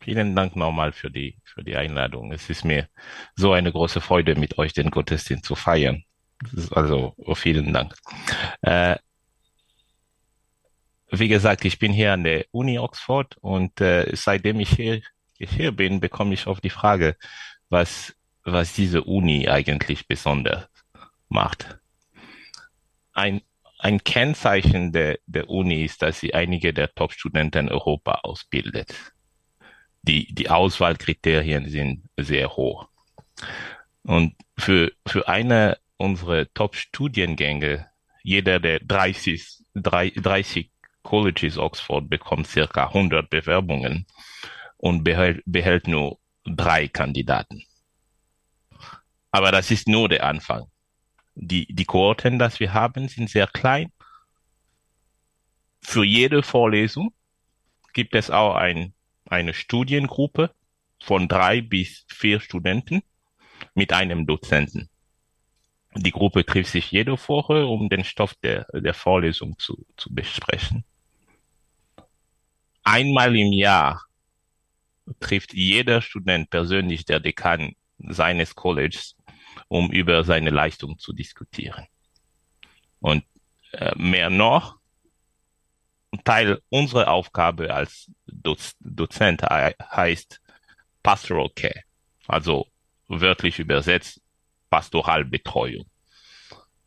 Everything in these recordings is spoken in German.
Vielen Dank nochmal für die, für die Einladung. Es ist mir so eine große Freude, mit euch den Gottesdienst zu feiern. Also vielen Dank. Äh, wie gesagt, ich bin hier an der Uni Oxford und äh, seitdem ich hier, ich hier bin, bekomme ich oft die Frage, was, was diese Uni eigentlich besonders macht. Ein, ein Kennzeichen der, der Uni ist, dass sie einige der Top-Studenten Europa ausbildet die, die Auswahlkriterien sind sehr hoch. Und für, für eine unserer Top-Studiengänge, jeder der 30, 30 Colleges Oxford bekommt circa 100 Bewerbungen und behält, behält nur drei Kandidaten. Aber das ist nur der Anfang. Die, die Kohorten, das wir haben, sind sehr klein. Für jede Vorlesung gibt es auch ein eine Studiengruppe von drei bis vier Studenten mit einem Dozenten. Die Gruppe trifft sich jede Woche, um den Stoff der, der Vorlesung zu, zu besprechen. Einmal im Jahr trifft jeder Student persönlich der Dekan seines Colleges, um über seine Leistung zu diskutieren. Und äh, mehr noch, Teil unserer Aufgabe als Doz Dozent heißt Pastoral Care, also wörtlich übersetzt Pastoralbetreuung.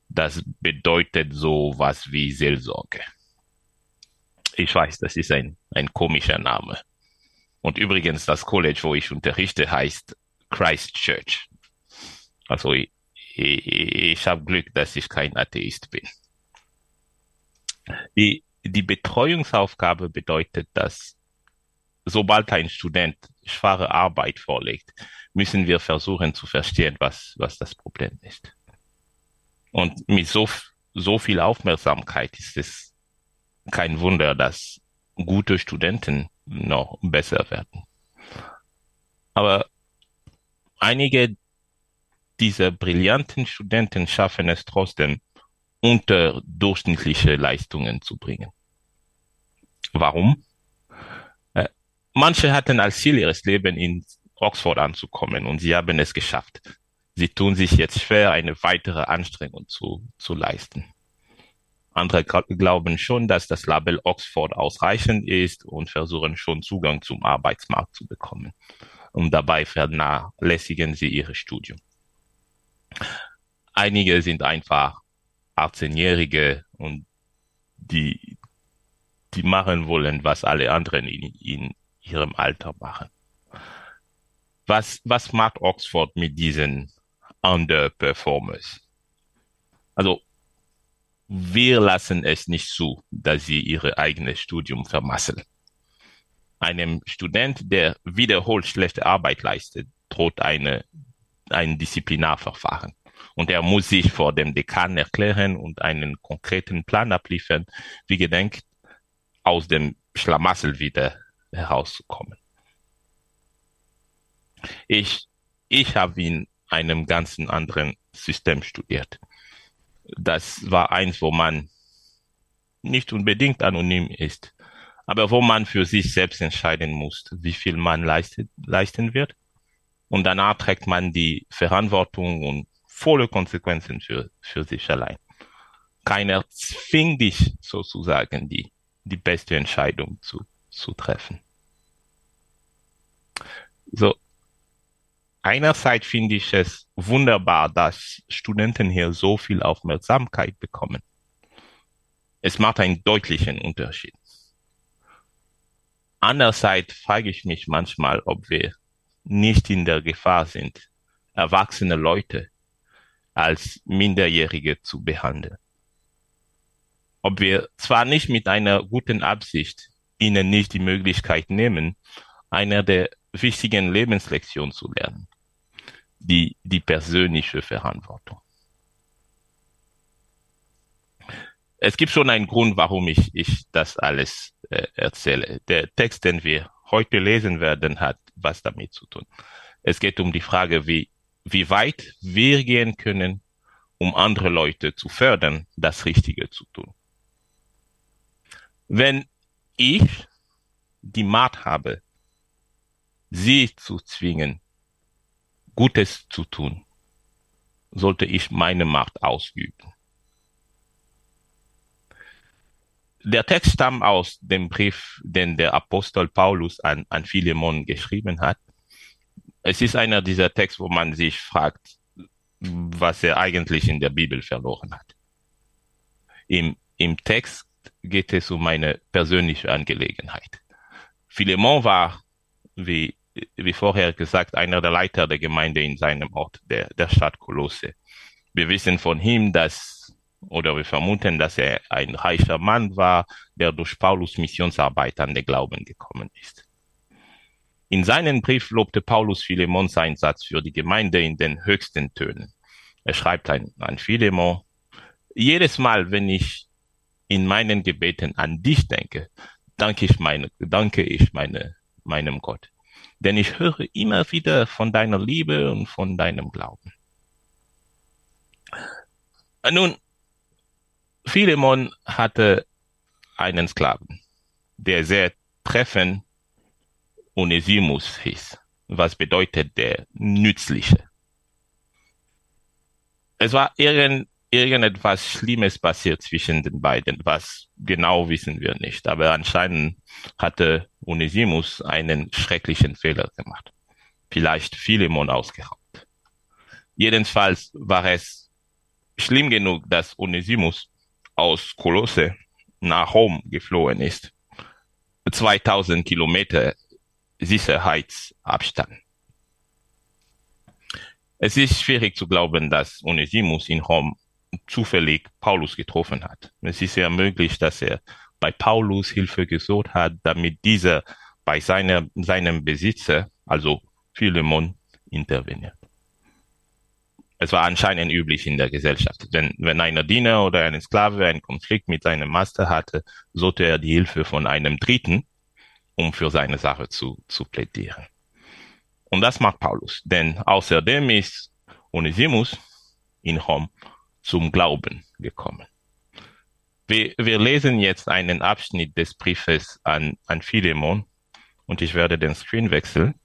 Das bedeutet so was wie Seelsorge. Ich weiß, das ist ein, ein komischer Name. Und übrigens, das College, wo ich unterrichte, heißt Christ Church. Also ich, ich, ich habe Glück, dass ich kein Atheist bin. Die, die Betreuungsaufgabe bedeutet, dass sobald ein Student schwache Arbeit vorlegt, müssen wir versuchen zu verstehen, was, was das Problem ist. Und mit so, so viel Aufmerksamkeit ist es kein Wunder, dass gute Studenten noch besser werden. Aber einige dieser brillanten Studenten schaffen es trotzdem, unterdurchschnittliche Leistungen zu bringen. Warum? Äh, manche hatten als Ziel ihres Lebens in Oxford anzukommen und sie haben es geschafft. Sie tun sich jetzt schwer, eine weitere Anstrengung zu, zu leisten. Andere glauben schon, dass das Label Oxford ausreichend ist und versuchen schon Zugang zum Arbeitsmarkt zu bekommen. Und dabei vernachlässigen sie ihre Studium. Einige sind einfach 18-Jährige und die, die machen wollen, was alle anderen in, in ihrem Alter machen. Was, was macht Oxford mit diesen Underperformers? Also, wir lassen es nicht zu, dass sie ihre eigenes Studium vermasseln. Einem Student, der wiederholt schlechte Arbeit leistet, droht eine, ein Disziplinarverfahren und er muss sich vor dem Dekan erklären und einen konkreten Plan abliefern, wie gedenkt, aus dem Schlamassel wieder herauszukommen. Ich, ich habe in einem ganzen anderen System studiert. Das war eins, wo man nicht unbedingt anonym ist, aber wo man für sich selbst entscheiden muss, wie viel man leistet, leisten wird. Und danach trägt man die Verantwortung und volle Konsequenzen für, für sich allein. Keiner zwingt dich sozusagen, die, die beste Entscheidung zu, zu treffen. So, einerseits finde ich es wunderbar, dass Studenten hier so viel Aufmerksamkeit bekommen. Es macht einen deutlichen Unterschied. Andererseits frage ich mich manchmal, ob wir nicht in der Gefahr sind, erwachsene Leute als Minderjährige zu behandeln. Ob wir zwar nicht mit einer guten Absicht ihnen nicht die Möglichkeit nehmen, einer der wichtigen Lebenslektion zu lernen. Die, die persönliche Verantwortung. Es gibt schon einen Grund, warum ich, ich das alles äh, erzähle. Der Text, den wir heute lesen werden, hat was damit zu tun. Es geht um die Frage, wie, wie weit wir gehen können, um andere Leute zu fördern, das Richtige zu tun. Wenn ich die Macht habe, sie zu zwingen, Gutes zu tun, sollte ich meine Macht ausüben. Der Text stammt aus dem Brief, den der Apostel Paulus an, an Philemon geschrieben hat. Es ist einer dieser Texte, wo man sich fragt, was er eigentlich in der Bibel verloren hat. Im, im Text geht es um eine persönliche Angelegenheit. Philemon war, wie, wie vorher gesagt, einer der Leiter der Gemeinde in seinem Ort, der, der Stadt Kolosse. Wir wissen von ihm, dass, oder wir vermuten, dass er ein reicher Mann war, der durch Paulus Missionsarbeit an den Glauben gekommen ist. In seinem Brief lobte Paulus Philemons Einsatz für die Gemeinde in den höchsten Tönen. Er schreibt an, an Philemon, jedes Mal, wenn ich in meinen Gebeten an dich denke, danke ich meine, danke ich meine, meinem Gott. Denn ich höre immer wieder von deiner Liebe und von deinem Glauben. Nun, Philemon hatte einen Sklaven, der sehr treffend Onesimus hieß, was bedeutet der Nützliche. Es war irgend, irgendetwas Schlimmes passiert zwischen den beiden. Was genau wissen wir nicht. Aber anscheinend hatte Onesimus einen schrecklichen Fehler gemacht. Vielleicht Philemon ausgeraubt. Jedenfalls war es schlimm genug, dass Onesimus aus Kolosse nach Rom geflohen ist. 2000 Kilometer Sicherheitsabstand. Es ist schwierig zu glauben, dass Onesimus in Rom zufällig Paulus getroffen hat. Es ist ja möglich, dass er bei Paulus Hilfe gesucht hat, damit dieser bei seiner, seinem Besitzer, also Philemon, interveniert. Es war anscheinend üblich in der Gesellschaft. Wenn, wenn einer Diener oder ein Sklave einen Konflikt mit seinem Master hatte, sollte er die Hilfe von einem Dritten, um für seine Sache zu, zu plädieren. Und das macht Paulus, denn außerdem ist Onesimus in Rom zum Glauben gekommen. Wir, wir lesen jetzt einen Abschnitt des Briefes an, an Philemon und ich werde den Screen wechseln.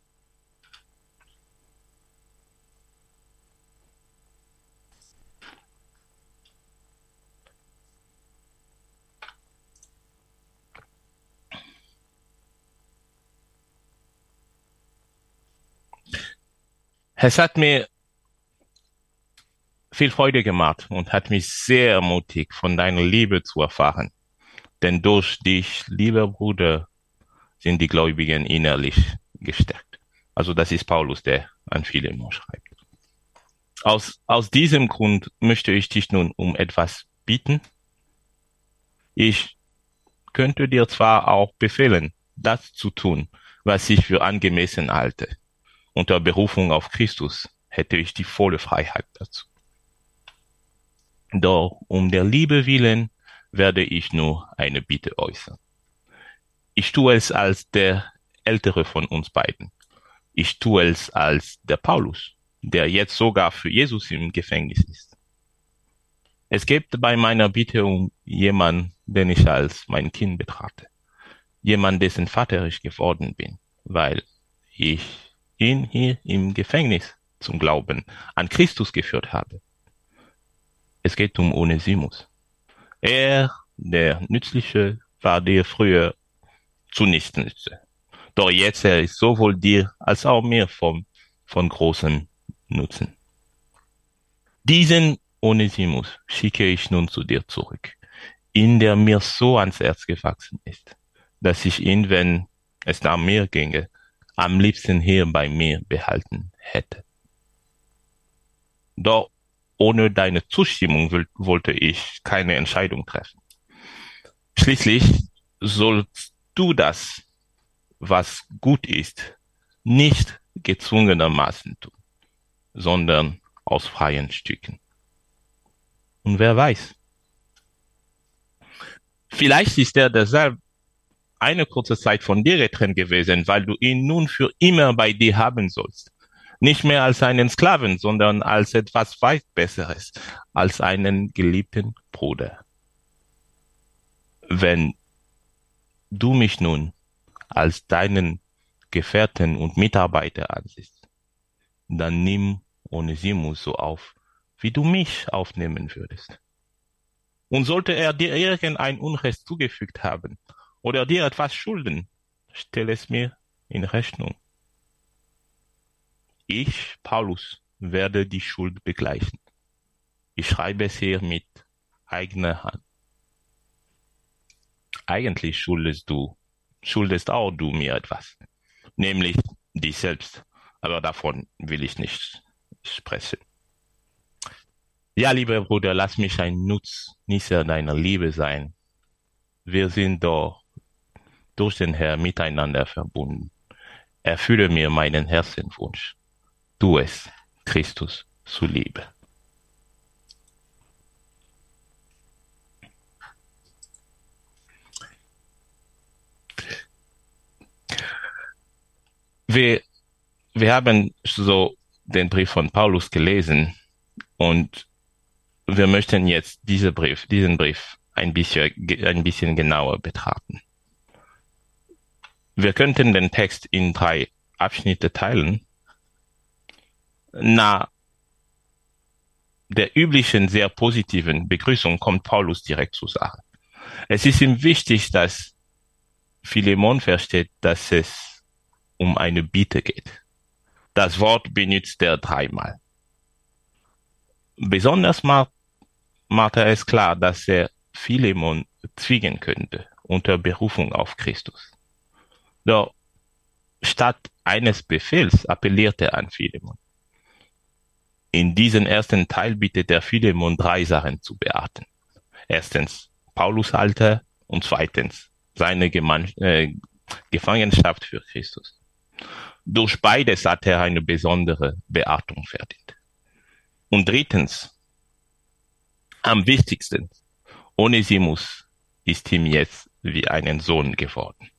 Es hat mir viel Freude gemacht und hat mich sehr ermutigt, von deiner Liebe zu erfahren. Denn durch dich, lieber Bruder, sind die Gläubigen innerlich gestärkt. Also das ist Paulus, der an Philemon schreibt. Aus, aus diesem Grund möchte ich dich nun um etwas bitten. Ich könnte dir zwar auch befehlen, das zu tun, was ich für angemessen halte. Unter Berufung auf Christus hätte ich die volle Freiheit dazu. Doch um der Liebe willen werde ich nur eine Bitte äußern. Ich tue es als der ältere von uns beiden. Ich tue es als der Paulus, der jetzt sogar für Jesus im Gefängnis ist. Es geht bei meiner Bitte um jemanden, den ich als mein Kind betrachte. Jemand, dessen Vater ich geworden bin, weil ich ihn hier im Gefängnis zum Glauben an Christus geführt habe. Es geht um Onesimus. Er, der Nützliche, war dir früher zunächst nütze. Doch jetzt er ist sowohl dir als auch mir vom, von großem Nutzen. Diesen Onesimus schicke ich nun zu dir zurück, in der mir so ans Herz gewachsen ist, dass ich ihn, wenn es nach mir ginge, am liebsten hier bei mir behalten hätte. Doch ohne deine Zustimmung will, wollte ich keine Entscheidung treffen. Schließlich sollst du das, was gut ist, nicht gezwungenermaßen tun, sondern aus freien Stücken. Und wer weiß, vielleicht ist er deshalb eine kurze Zeit von dir getrennt gewesen, weil du ihn nun für immer bei dir haben sollst. Nicht mehr als einen Sklaven, sondern als etwas weit Besseres, als einen geliebten Bruder. Wenn du mich nun als deinen Gefährten und Mitarbeiter ansiehst, dann nimm Onesimus so auf, wie du mich aufnehmen würdest. Und sollte er dir irgendein Unrecht zugefügt haben oder dir etwas schulden, stell es mir in Rechnung. Ich, Paulus, werde die Schuld begleichen. Ich schreibe es hier mit eigener Hand. Eigentlich schuldest du, schuldest auch du mir etwas, nämlich dich selbst. Aber davon will ich nicht sprechen. Ja, lieber Bruder, lass mich ein Nutznießer deiner Liebe sein. Wir sind doch durch den Herrn miteinander verbunden. Erfülle mir meinen Herzenwunsch. Tu es, Christus zu Liebe. Wir, wir haben so den Brief von Paulus gelesen und wir möchten jetzt diese Brief, diesen Brief ein bisschen, ein bisschen genauer betrachten. Wir könnten den Text in drei Abschnitte teilen. Na der üblichen sehr positiven Begrüßung kommt Paulus direkt zur Sache. Es ist ihm wichtig, dass Philemon versteht, dass es um eine Bitte geht. Das Wort benutzt er dreimal. Besonders macht machte es klar, dass er Philemon zwingen könnte unter Berufung auf Christus. Doch statt eines Befehls appellierte er an Philemon. In diesem ersten Teil bittet der Philemon drei Sachen zu beachten. Erstens Paulus Alter und zweitens seine Geman äh, Gefangenschaft für Christus. Durch beides hat er eine besondere Beachtung verdient. Und drittens am wichtigsten, Onesimus ist ihm jetzt wie einen Sohn geworden.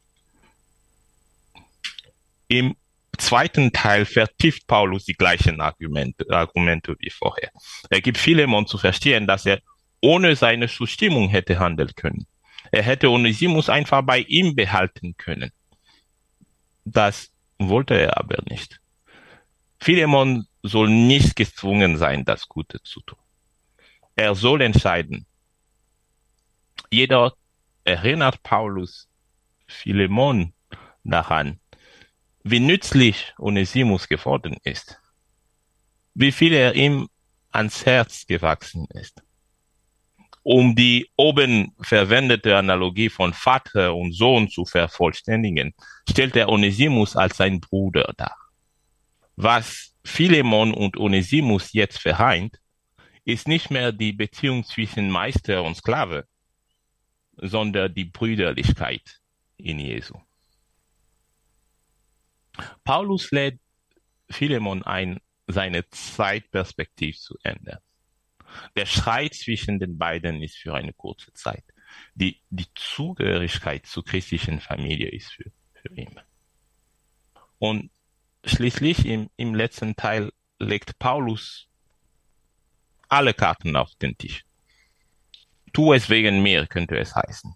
Im zweiten Teil vertieft Paulus die gleichen Argumente, Argumente wie vorher. Er gibt Philemon zu verstehen, dass er ohne seine Zustimmung hätte handeln können. Er hätte Onesimus einfach bei ihm behalten können. Das wollte er aber nicht. Philemon soll nicht gezwungen sein, das Gute zu tun. Er soll entscheiden. Jedoch erinnert Paulus Philemon daran, wie nützlich Onesimus geworden ist, wie viel er ihm ans Herz gewachsen ist. Um die oben verwendete Analogie von Vater und Sohn zu vervollständigen, stellt er Onesimus als sein Bruder dar. Was Philemon und Onesimus jetzt vereint, ist nicht mehr die Beziehung zwischen Meister und Sklave, sondern die Brüderlichkeit in Jesu. Paulus lädt Philemon ein, seine Zeitperspektive zu ändern. Der Streit zwischen den beiden ist für eine kurze Zeit. Die, die Zugehörigkeit zur christlichen Familie ist für, für ihn. Und schließlich im, im letzten Teil legt Paulus alle Karten auf den Tisch. Tu es wegen mir, könnte es heißen.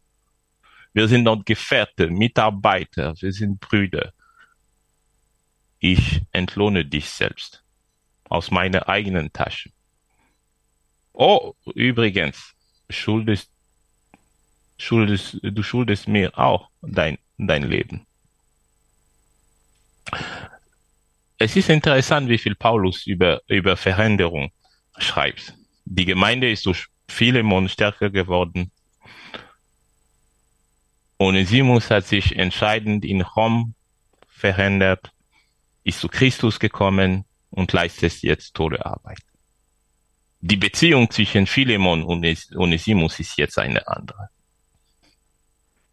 Wir sind dort Gefährte, Mitarbeiter, wir sind Brüder. Ich entlohne dich selbst aus meiner eigenen Tasche. Oh, übrigens, schuldest, schuldest, du schuldest mir auch dein, dein Leben. Es ist interessant, wie viel Paulus über, über Veränderung schreibst. Die Gemeinde ist durch Philemon stärker geworden. Onesimus hat sich entscheidend in Rom verändert, ist zu Christus gekommen und leistet jetzt tolle Arbeit. Die Beziehung zwischen Philemon und Onesimus ist jetzt eine andere.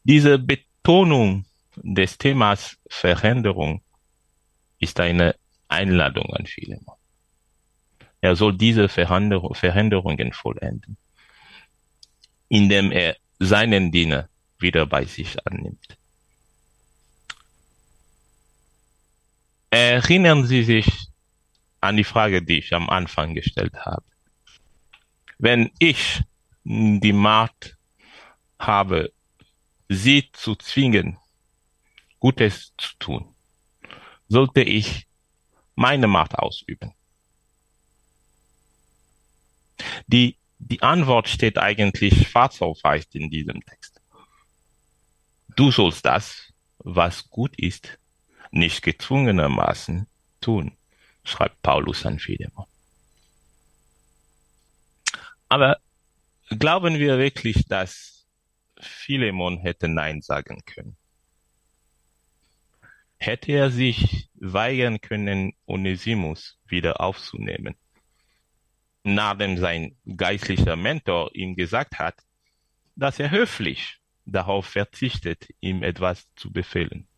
Diese Betonung des Themas Veränderung ist eine Einladung an Philemon. Er soll diese Veränderungen vollenden, indem er seinen Diener wieder bei sich annimmt. Erinnern Sie sich an die Frage, die ich am Anfang gestellt habe. Wenn ich die Macht habe, Sie zu zwingen, Gutes zu tun, sollte ich meine Macht ausüben? Die, die Antwort steht eigentlich schwarz auf weiß in diesem Text. Du sollst das, was gut ist, nicht gezwungenermaßen tun, schreibt Paulus an Philemon. Aber glauben wir wirklich, dass Philemon hätte Nein sagen können? Hätte er sich weigern können, Onesimus wieder aufzunehmen? Nachdem sein geistlicher Mentor ihm gesagt hat, dass er höflich darauf verzichtet, ihm etwas zu befehlen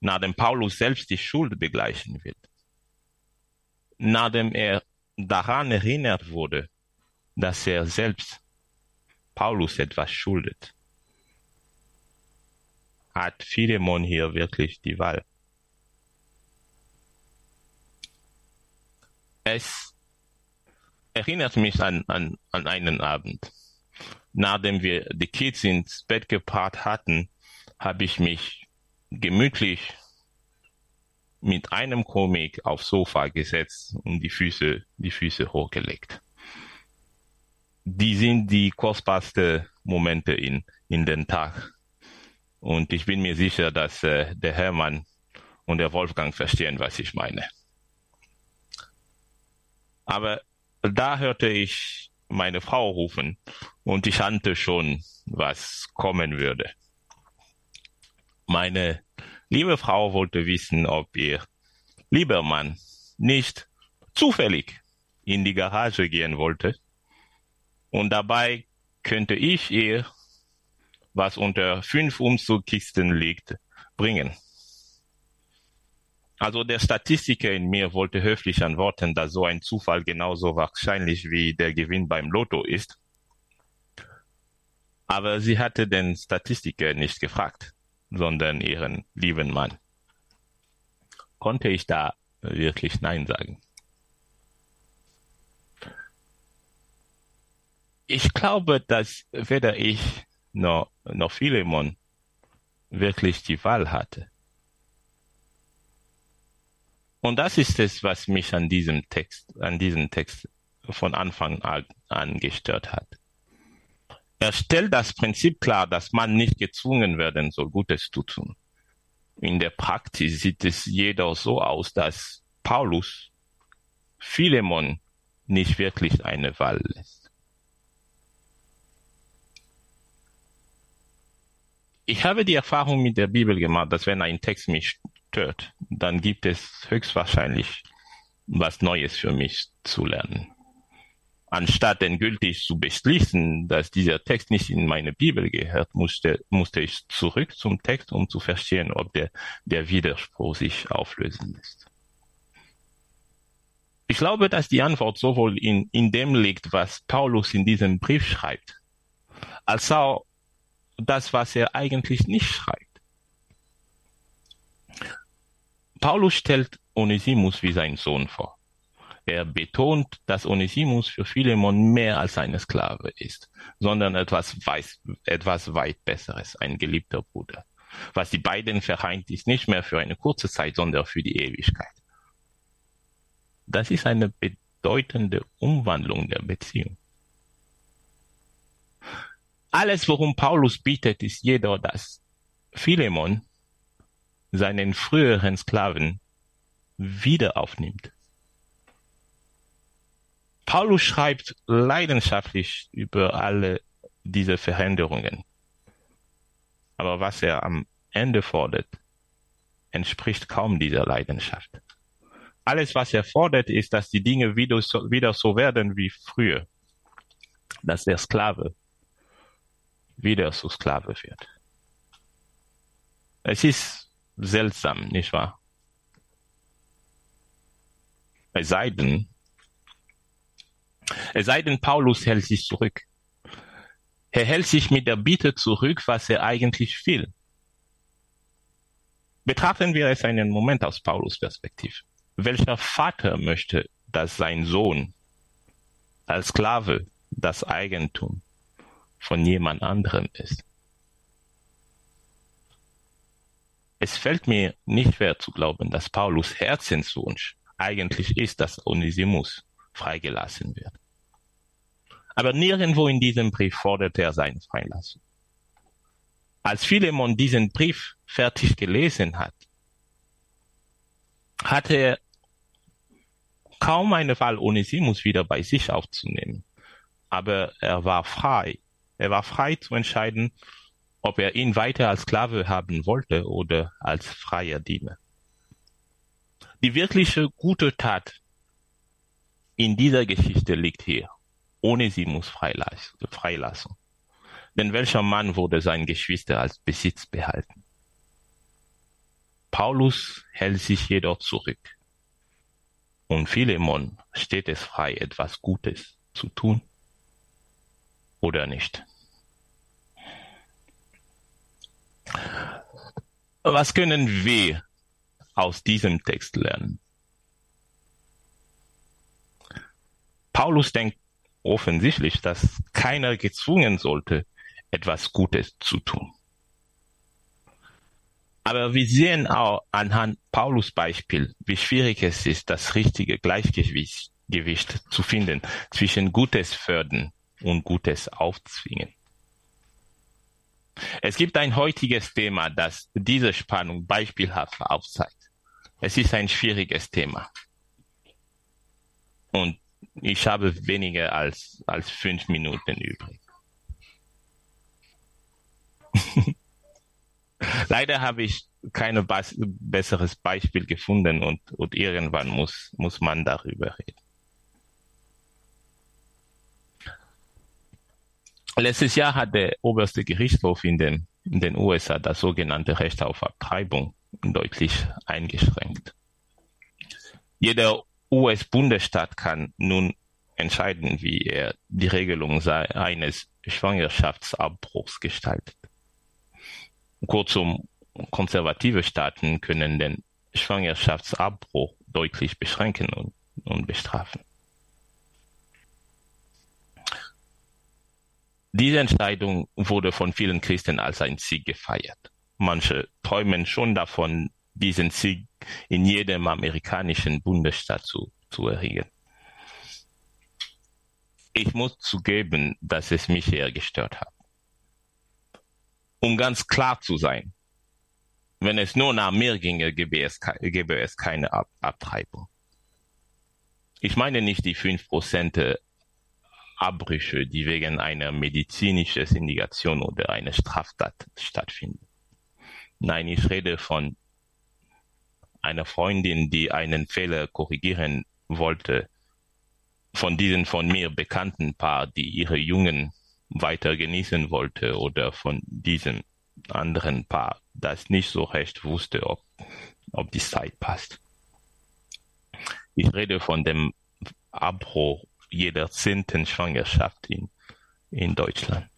nachdem Paulus selbst die Schuld begleichen wird, nachdem er daran erinnert wurde, dass er selbst Paulus etwas schuldet, hat Philemon hier wirklich die Wahl. Es erinnert mich an, an, an einen Abend. Nachdem wir die Kids ins Bett gebracht hatten, habe ich mich gemütlich mit einem Comic aufs Sofa gesetzt und die Füße, die Füße hochgelegt. Die sind die kostbarsten Momente in, in den Tag. Und ich bin mir sicher, dass äh, der Hermann und der Wolfgang verstehen, was ich meine. Aber da hörte ich meine Frau rufen und ich ahnte schon, was kommen würde. Meine liebe Frau wollte wissen, ob ihr lieber Mann nicht zufällig in die Garage gehen wollte. Und dabei könnte ich ihr, was unter fünf Umzugkisten liegt, bringen. Also der Statistiker in mir wollte höflich antworten, dass so ein Zufall genauso wahrscheinlich wie der Gewinn beim Lotto ist. Aber sie hatte den Statistiker nicht gefragt sondern ihren lieben Mann. Konnte ich da wirklich Nein sagen? Ich glaube, dass weder ich noch, noch Philemon wirklich die Wahl hatte. Und das ist es, was mich an diesem Text, an diesem Text von Anfang an gestört hat. Er stellt das Prinzip klar, dass man nicht gezwungen werden soll, Gutes zu tun. In der Praxis sieht es jedoch so aus, dass Paulus Philemon nicht wirklich eine Wahl lässt. Ich habe die Erfahrung mit der Bibel gemacht, dass wenn ein Text mich stört, dann gibt es höchstwahrscheinlich was Neues für mich zu lernen anstatt endgültig zu beschließen, dass dieser Text nicht in meine Bibel gehört, musste, musste ich zurück zum Text, um zu verstehen, ob der, der Widerspruch sich auflösen lässt. Ich glaube, dass die Antwort sowohl in, in dem liegt, was Paulus in diesem Brief schreibt, als auch das, was er eigentlich nicht schreibt. Paulus stellt Onesimus wie sein Sohn vor. Er betont, dass Onesimus für Philemon mehr als eine Sklave ist, sondern etwas, weiß, etwas weit Besseres, ein geliebter Bruder. Was die beiden vereint, ist nicht mehr für eine kurze Zeit, sondern für die Ewigkeit. Das ist eine bedeutende Umwandlung der Beziehung. Alles, worum Paulus bietet, ist jedoch, dass Philemon seinen früheren Sklaven wieder aufnimmt Paulus schreibt leidenschaftlich über alle diese Veränderungen. Aber was er am Ende fordert, entspricht kaum dieser Leidenschaft. Alles, was er fordert, ist, dass die Dinge wieder so, wieder so werden wie früher. Dass der Sklave wieder zu Sklave wird. Es ist seltsam, nicht wahr? Es sei denn, es sei denn, Paulus hält sich zurück. Er hält sich mit der Bitte zurück, was er eigentlich will. Betrachten wir es einen Moment aus Paulus Perspektive. Welcher Vater möchte, dass sein Sohn als Sklave das Eigentum von jemand anderem ist? Es fällt mir nicht schwer zu glauben, dass Paulus Herzenswunsch eigentlich ist, dass Onesimus freigelassen wird. Aber nirgendwo in diesem Brief fordert er seine Freilassung. Als Philemon diesen Brief fertig gelesen hat, hatte er kaum eine Wahl, Onesimus wieder bei sich aufzunehmen. Aber er war frei. Er war frei zu entscheiden, ob er ihn weiter als Sklave haben wollte oder als freier Diener. Die wirkliche gute Tat in dieser Geschichte liegt hier. Onesimus Freilassung. Denn welcher Mann wurde sein Geschwister als Besitz behalten? Paulus hält sich jedoch zurück. Und Philemon steht es frei, etwas Gutes zu tun oder nicht. Was können wir aus diesem Text lernen? Paulus denkt offensichtlich, dass keiner gezwungen sollte, etwas Gutes zu tun. Aber wir sehen auch anhand Paulus Beispiel, wie schwierig es ist, das richtige Gleichgewicht Gewicht zu finden zwischen Gutes fördern und Gutes aufzwingen. Es gibt ein heutiges Thema, das diese Spannung beispielhaft aufzeigt. Es ist ein schwieriges Thema. Und ich habe weniger als, als fünf Minuten übrig. Leider habe ich kein besseres Beispiel gefunden und, und irgendwann muss, muss man darüber reden. Letztes Jahr hat der oberste Gerichtshof in den, in den USA das sogenannte Recht auf Abtreibung deutlich eingeschränkt. Jeder US-Bundesstaat kann nun entscheiden, wie er die Regelung eines Schwangerschaftsabbruchs gestaltet. Kurzum, konservative Staaten können den Schwangerschaftsabbruch deutlich beschränken und, und bestrafen. Diese Entscheidung wurde von vielen Christen als ein Sieg gefeiert. Manche träumen schon davon, diesen Sieg in jedem amerikanischen Bundesstaat zu, zu erringen. Ich muss zugeben, dass es mich eher gestört hat. Um ganz klar zu sein, wenn es nur nach mir ginge, gäbe es, gäbe es keine Ab Abtreibung. Ich meine nicht die fünf Prozent Abbrüche, die wegen einer medizinischen Indikation oder einer Straftat stattfinden. Nein, ich rede von einer Freundin, die einen Fehler korrigieren wollte, von diesen von mir bekannten Paar, die ihre Jungen weiter genießen wollte, oder von diesem anderen Paar, das nicht so recht wusste, ob, ob die Zeit passt. Ich rede von dem Abbruch jeder zehnten Schwangerschaft in, in Deutschland.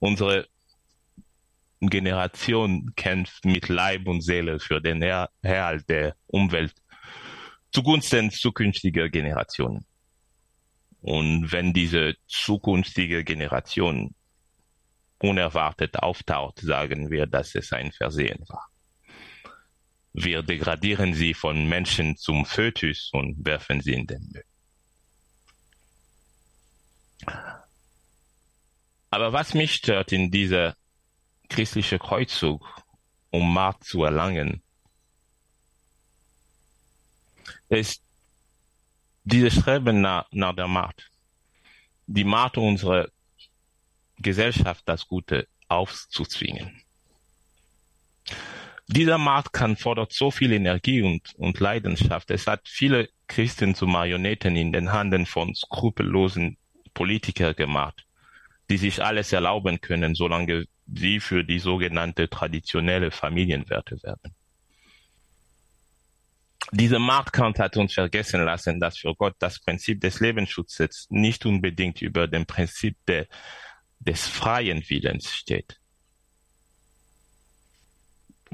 Unsere Generation kämpft mit Leib und Seele für den Erhalt der Umwelt zugunsten zukünftiger Generationen. Und wenn diese zukünftige Generation unerwartet auftaucht, sagen wir, dass es ein Versehen war. Wir degradieren sie von Menschen zum Fötus und werfen sie in den Müll. Aber was mich stört in dieser christlichen Kreuzzug, um Macht zu erlangen, ist dieses Streben nach, nach der Macht. Die Macht unserer Gesellschaft, das Gute aufzuzwingen. Dieser Macht fordert so viel Energie und, und Leidenschaft. Es hat viele Christen zu Marionetten in den Handen von skrupellosen Politiker gemacht, die sich alles erlauben können, solange sie für die sogenannte traditionelle Familienwerte werben. Dieser Marktkampf hat uns vergessen lassen, dass für Gott das Prinzip des Lebensschutzes nicht unbedingt über dem Prinzip de, des freien Willens steht.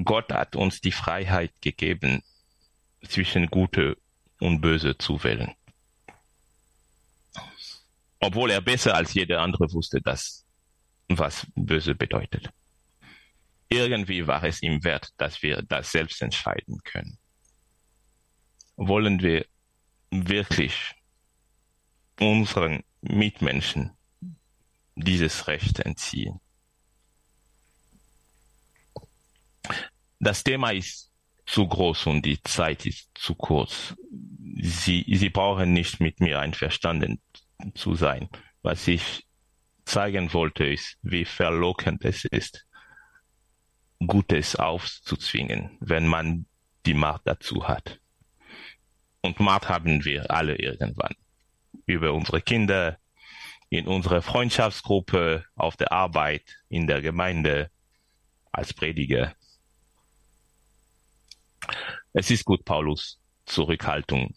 Gott hat uns die Freiheit gegeben, zwischen Gute und Böse zu wählen. Obwohl er besser als jeder andere wusste, dass, was Böse bedeutet. Irgendwie war es ihm wert, dass wir das selbst entscheiden können. Wollen wir wirklich unseren Mitmenschen dieses Recht entziehen? Das Thema ist zu groß und die Zeit ist zu kurz. Sie, Sie brauchen nicht mit mir einverstanden zu sein. Was ich zeigen wollte, ist, wie verlockend es ist, Gutes aufzuzwingen, wenn man die Macht dazu hat. Und Macht haben wir alle irgendwann. Über unsere Kinder, in unserer Freundschaftsgruppe, auf der Arbeit, in der Gemeinde, als Prediger. Es ist gut, Paulus, Zurückhaltung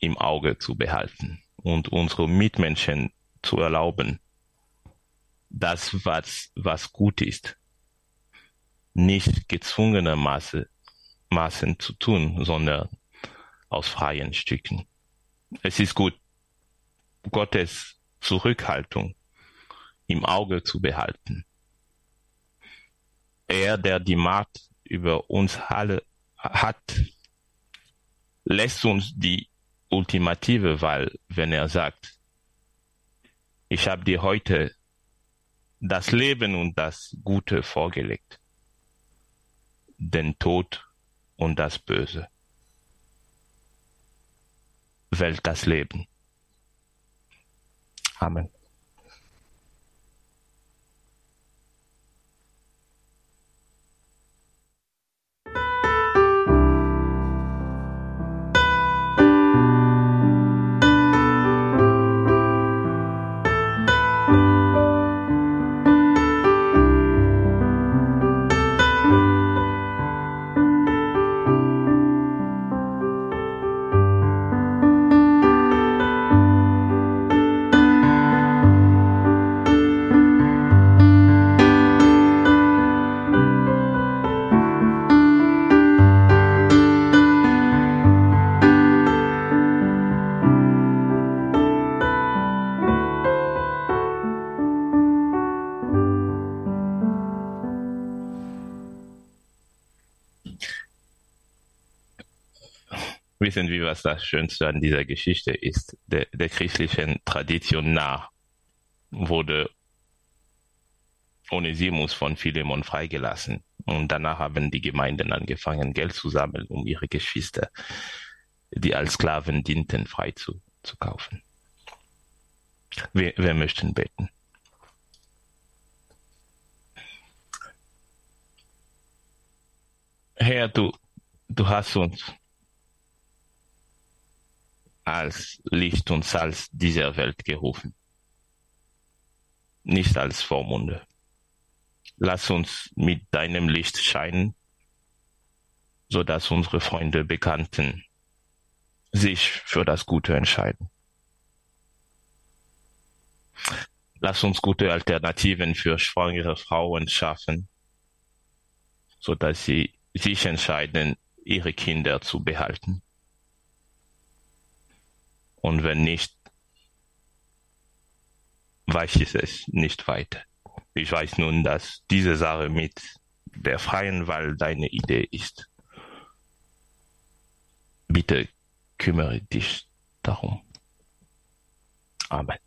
im Auge zu behalten und unsere Mitmenschen zu erlauben, das, was, was gut ist, nicht gezwungenermaßen Maßen zu tun, sondern aus freien Stücken. Es ist gut, Gottes Zurückhaltung im Auge zu behalten. Er, der die Macht über uns alle hat, lässt uns die ultimative Wahl, wenn er sagt, ich habe dir heute das Leben und das Gute vorgelegt, den Tod und das Böse. Wählt das Leben. Amen. Wissen wie was das Schönste an dieser Geschichte ist. Der, der christlichen Tradition nach wurde Onesimus von Philemon freigelassen. Und danach haben die Gemeinden angefangen, Geld zu sammeln, um ihre Geschwister, die als Sklaven dienten, frei zu, zu kaufen. Wir, wir möchten beten. Herr, du, du hast uns als Licht und Salz dieser Welt gerufen, nicht als Vormunde. Lass uns mit deinem Licht scheinen, so dass unsere Freunde, Bekannten sich für das Gute entscheiden. Lass uns gute Alternativen für schwangere Frauen schaffen, so dass sie sich entscheiden, ihre Kinder zu behalten. Und wenn nicht, weiß ich es nicht weiter. Ich weiß nun, dass diese Sache mit der freien Wahl deine Idee ist. Bitte kümmere dich darum. Amen.